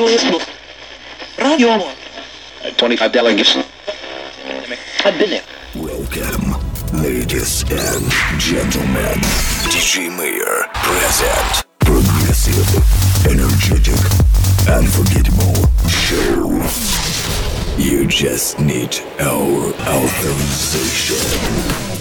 journalism. Radio. 25 delegates. I've been there. Welcome, ladies and gentlemen. DJ Mayor present. Progressive, energetic, unforgettable show. You just need our authorization.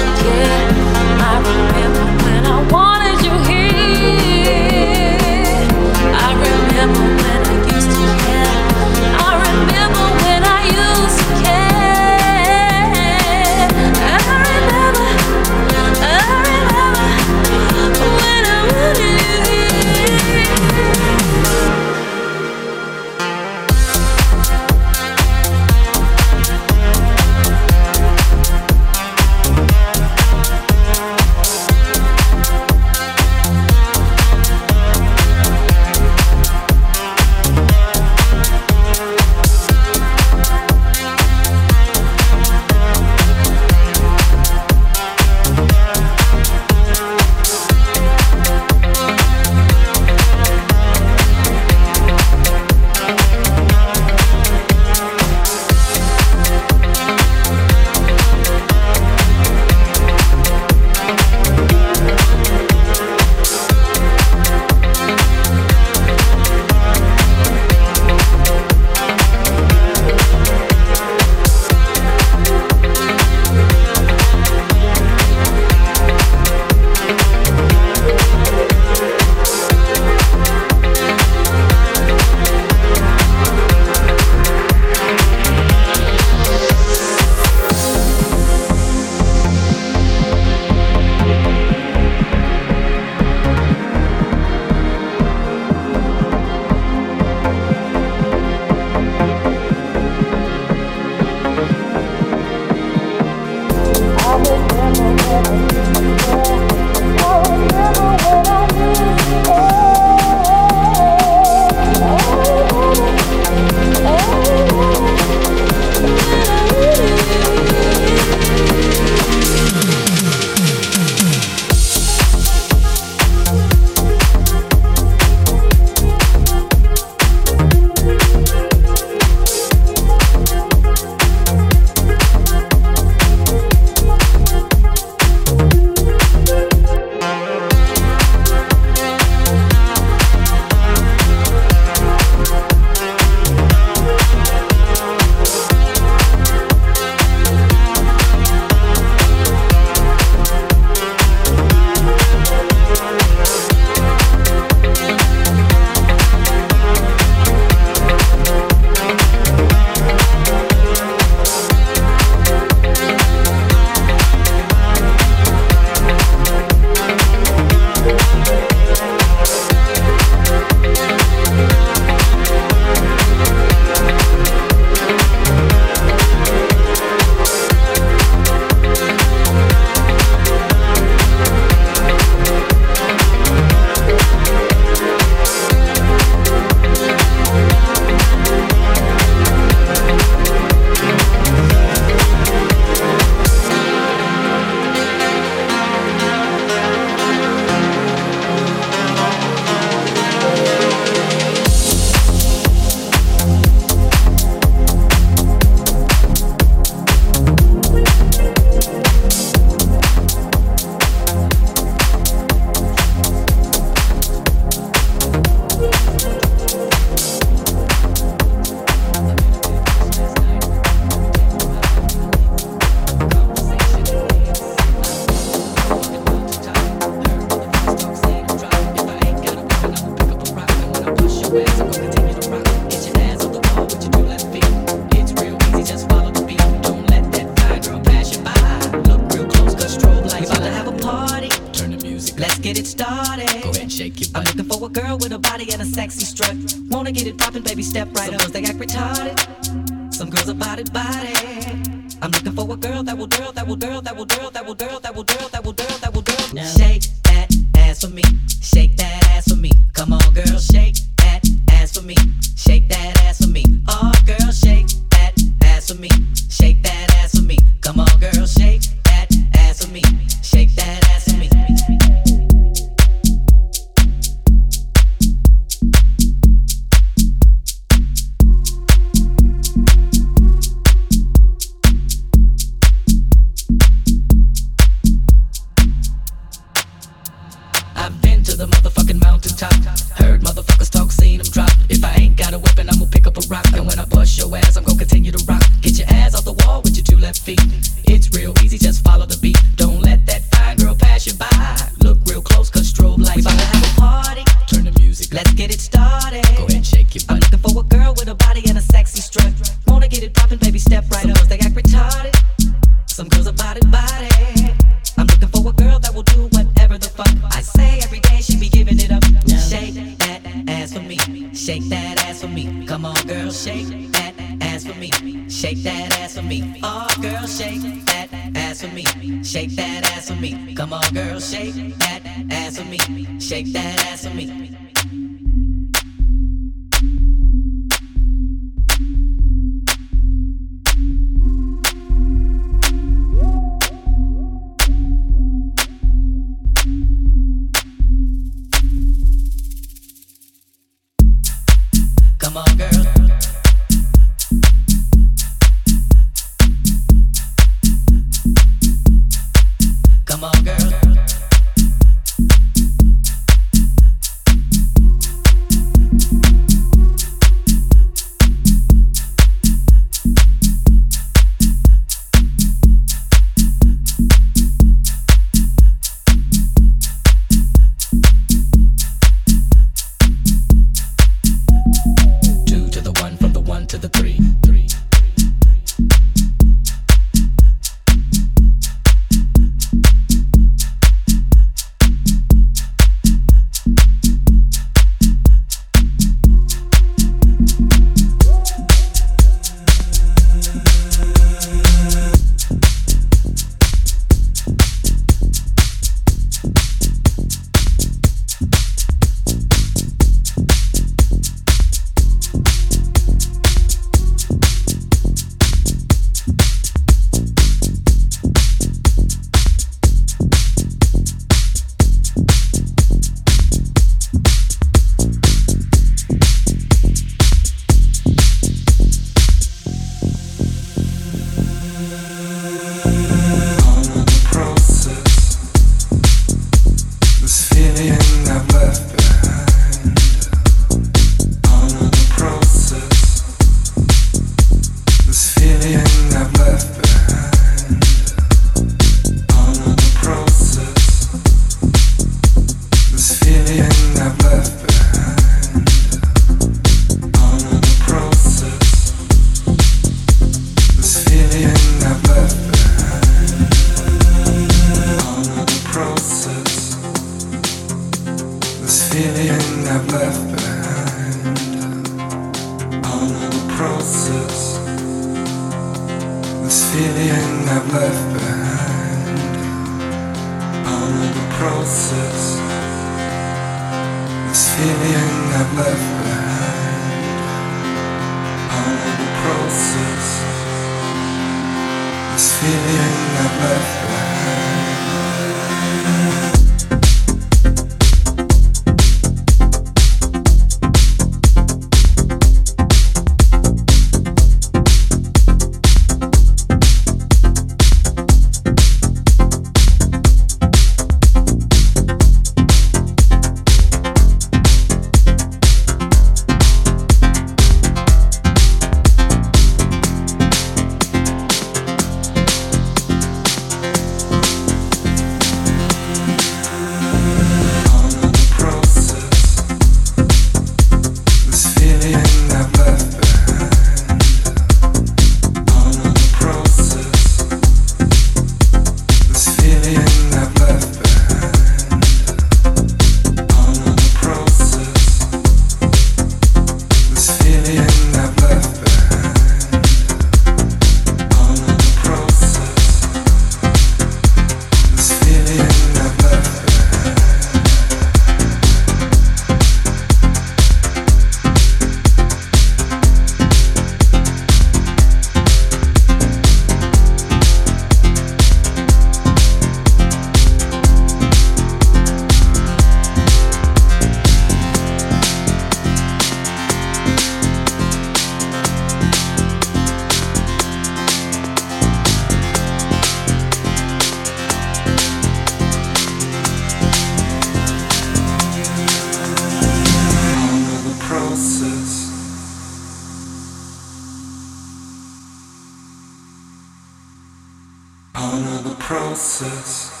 Part of the process.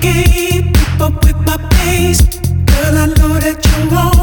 Keep up with my pace. Girl, I know that you want.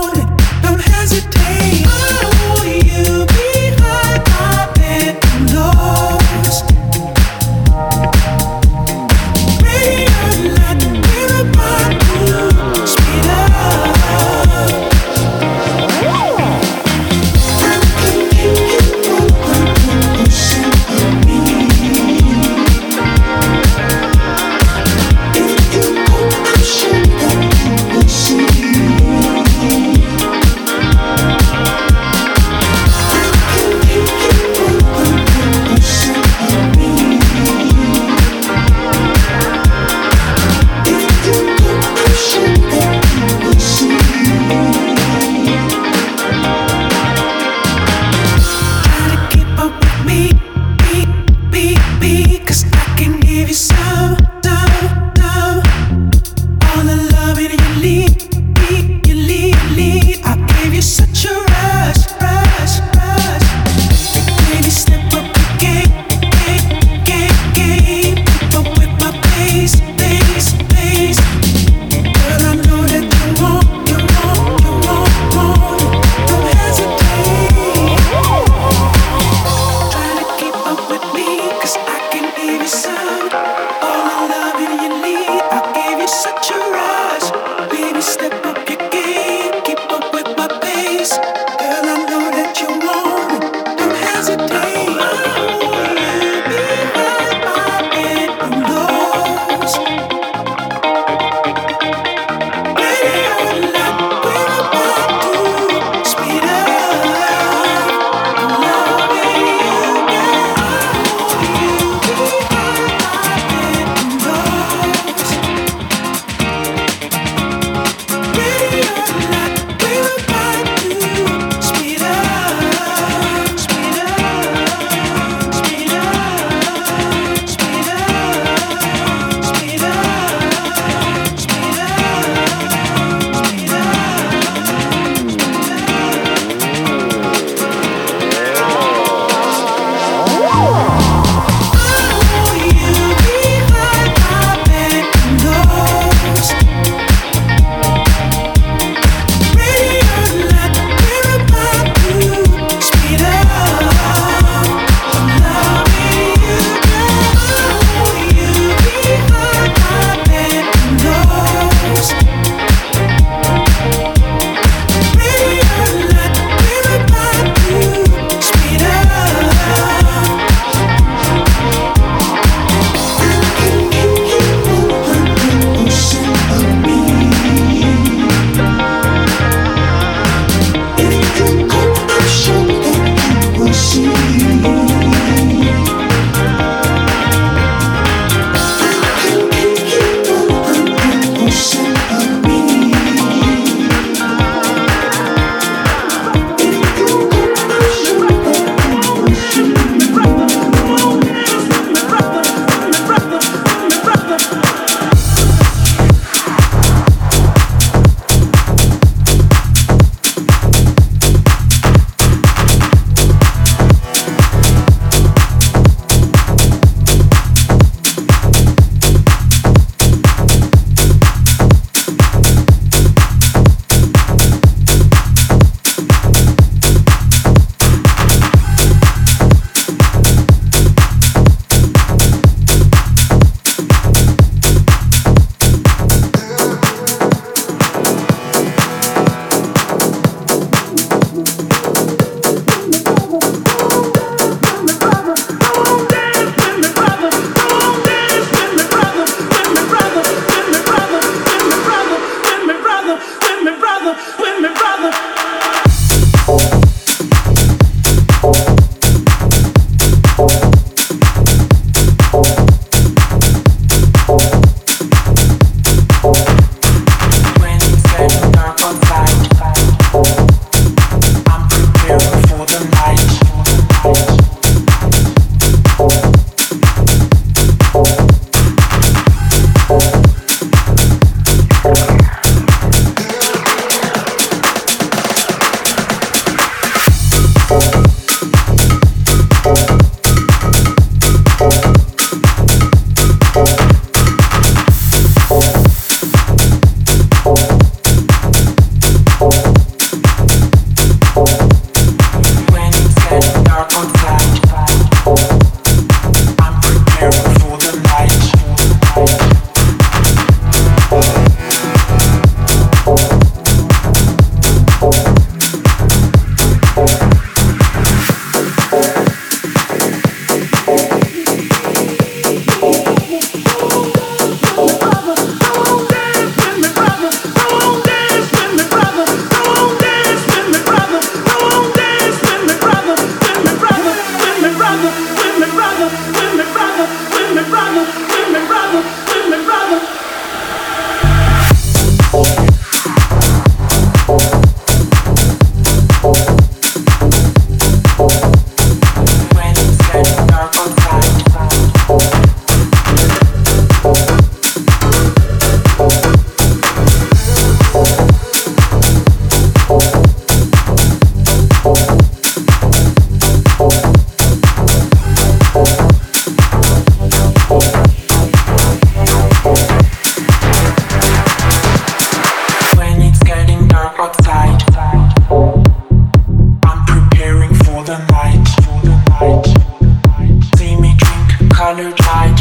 kind of tight.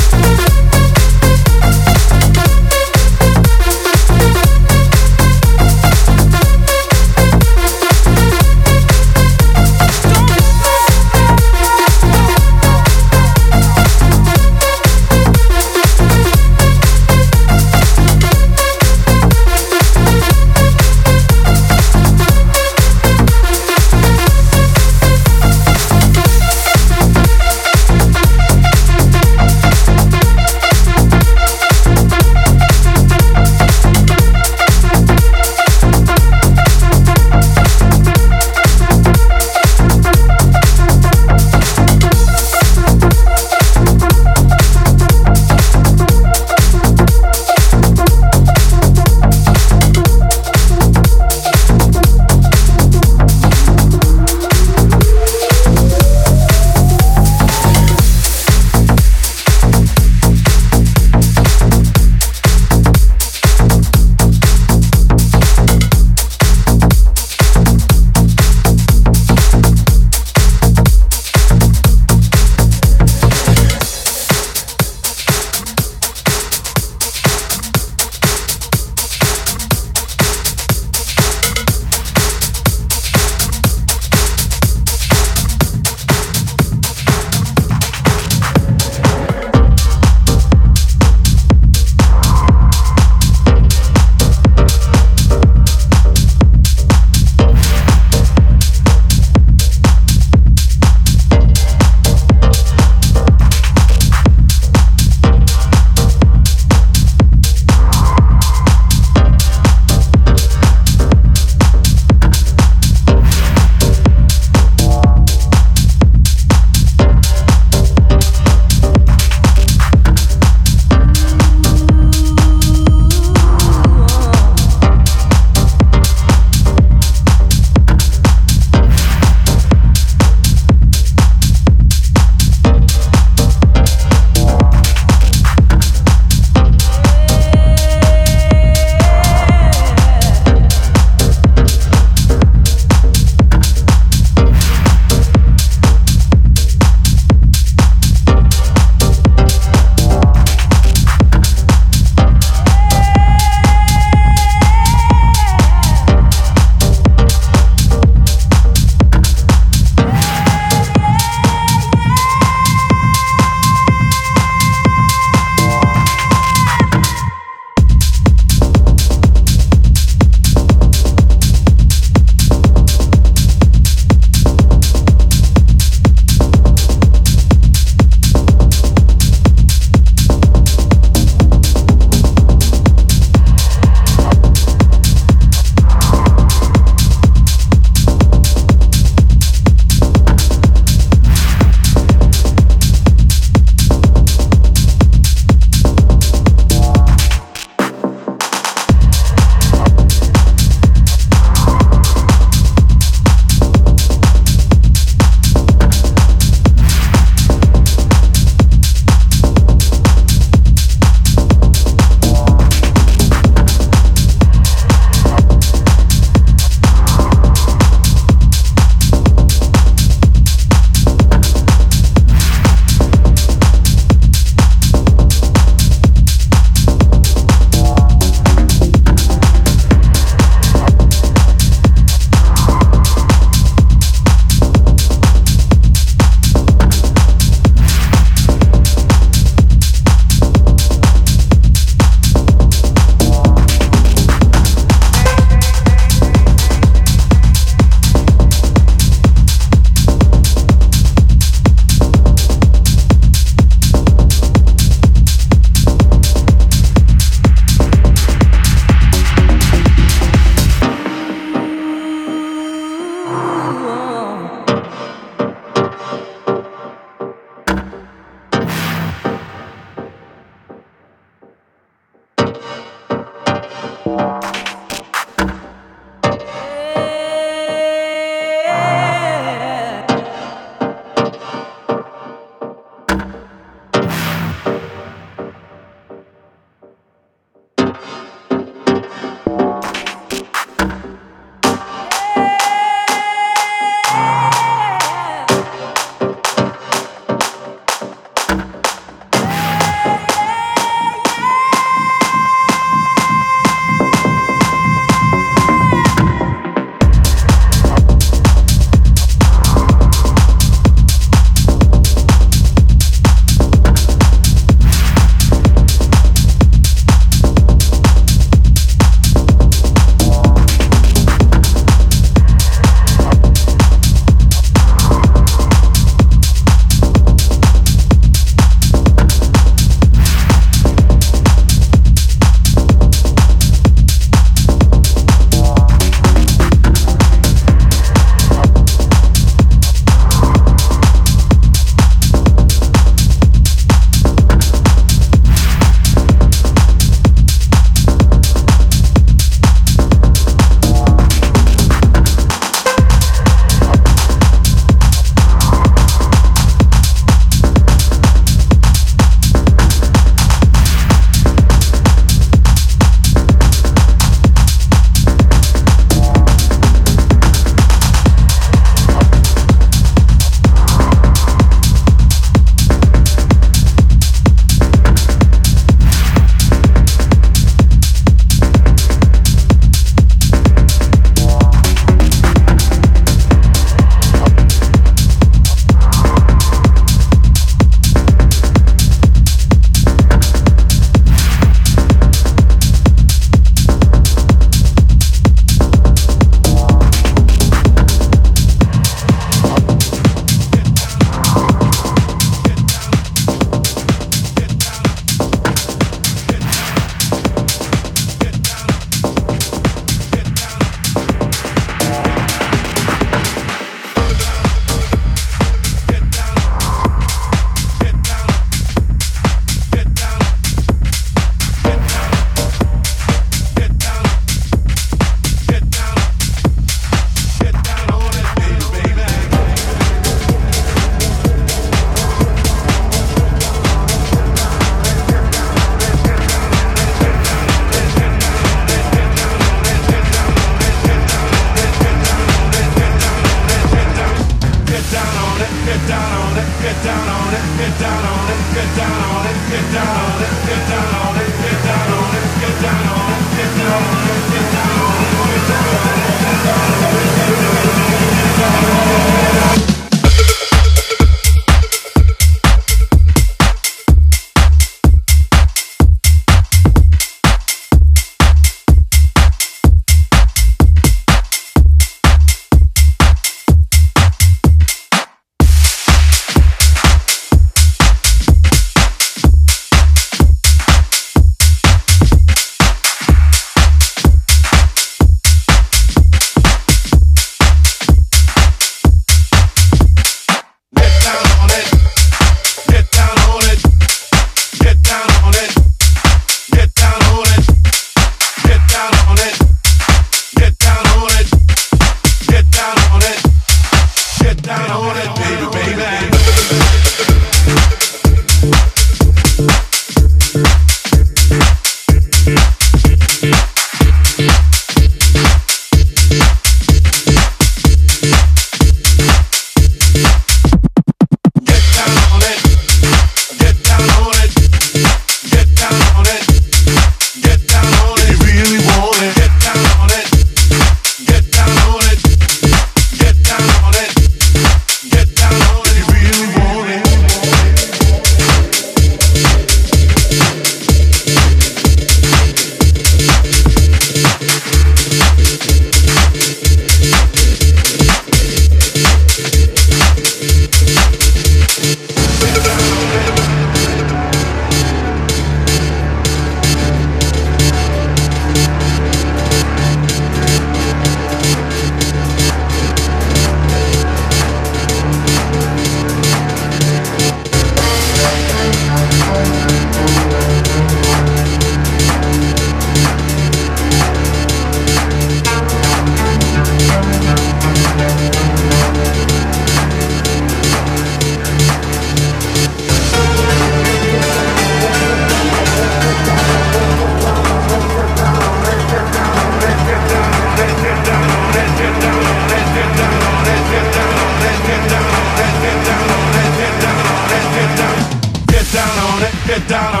down on it, get down on it.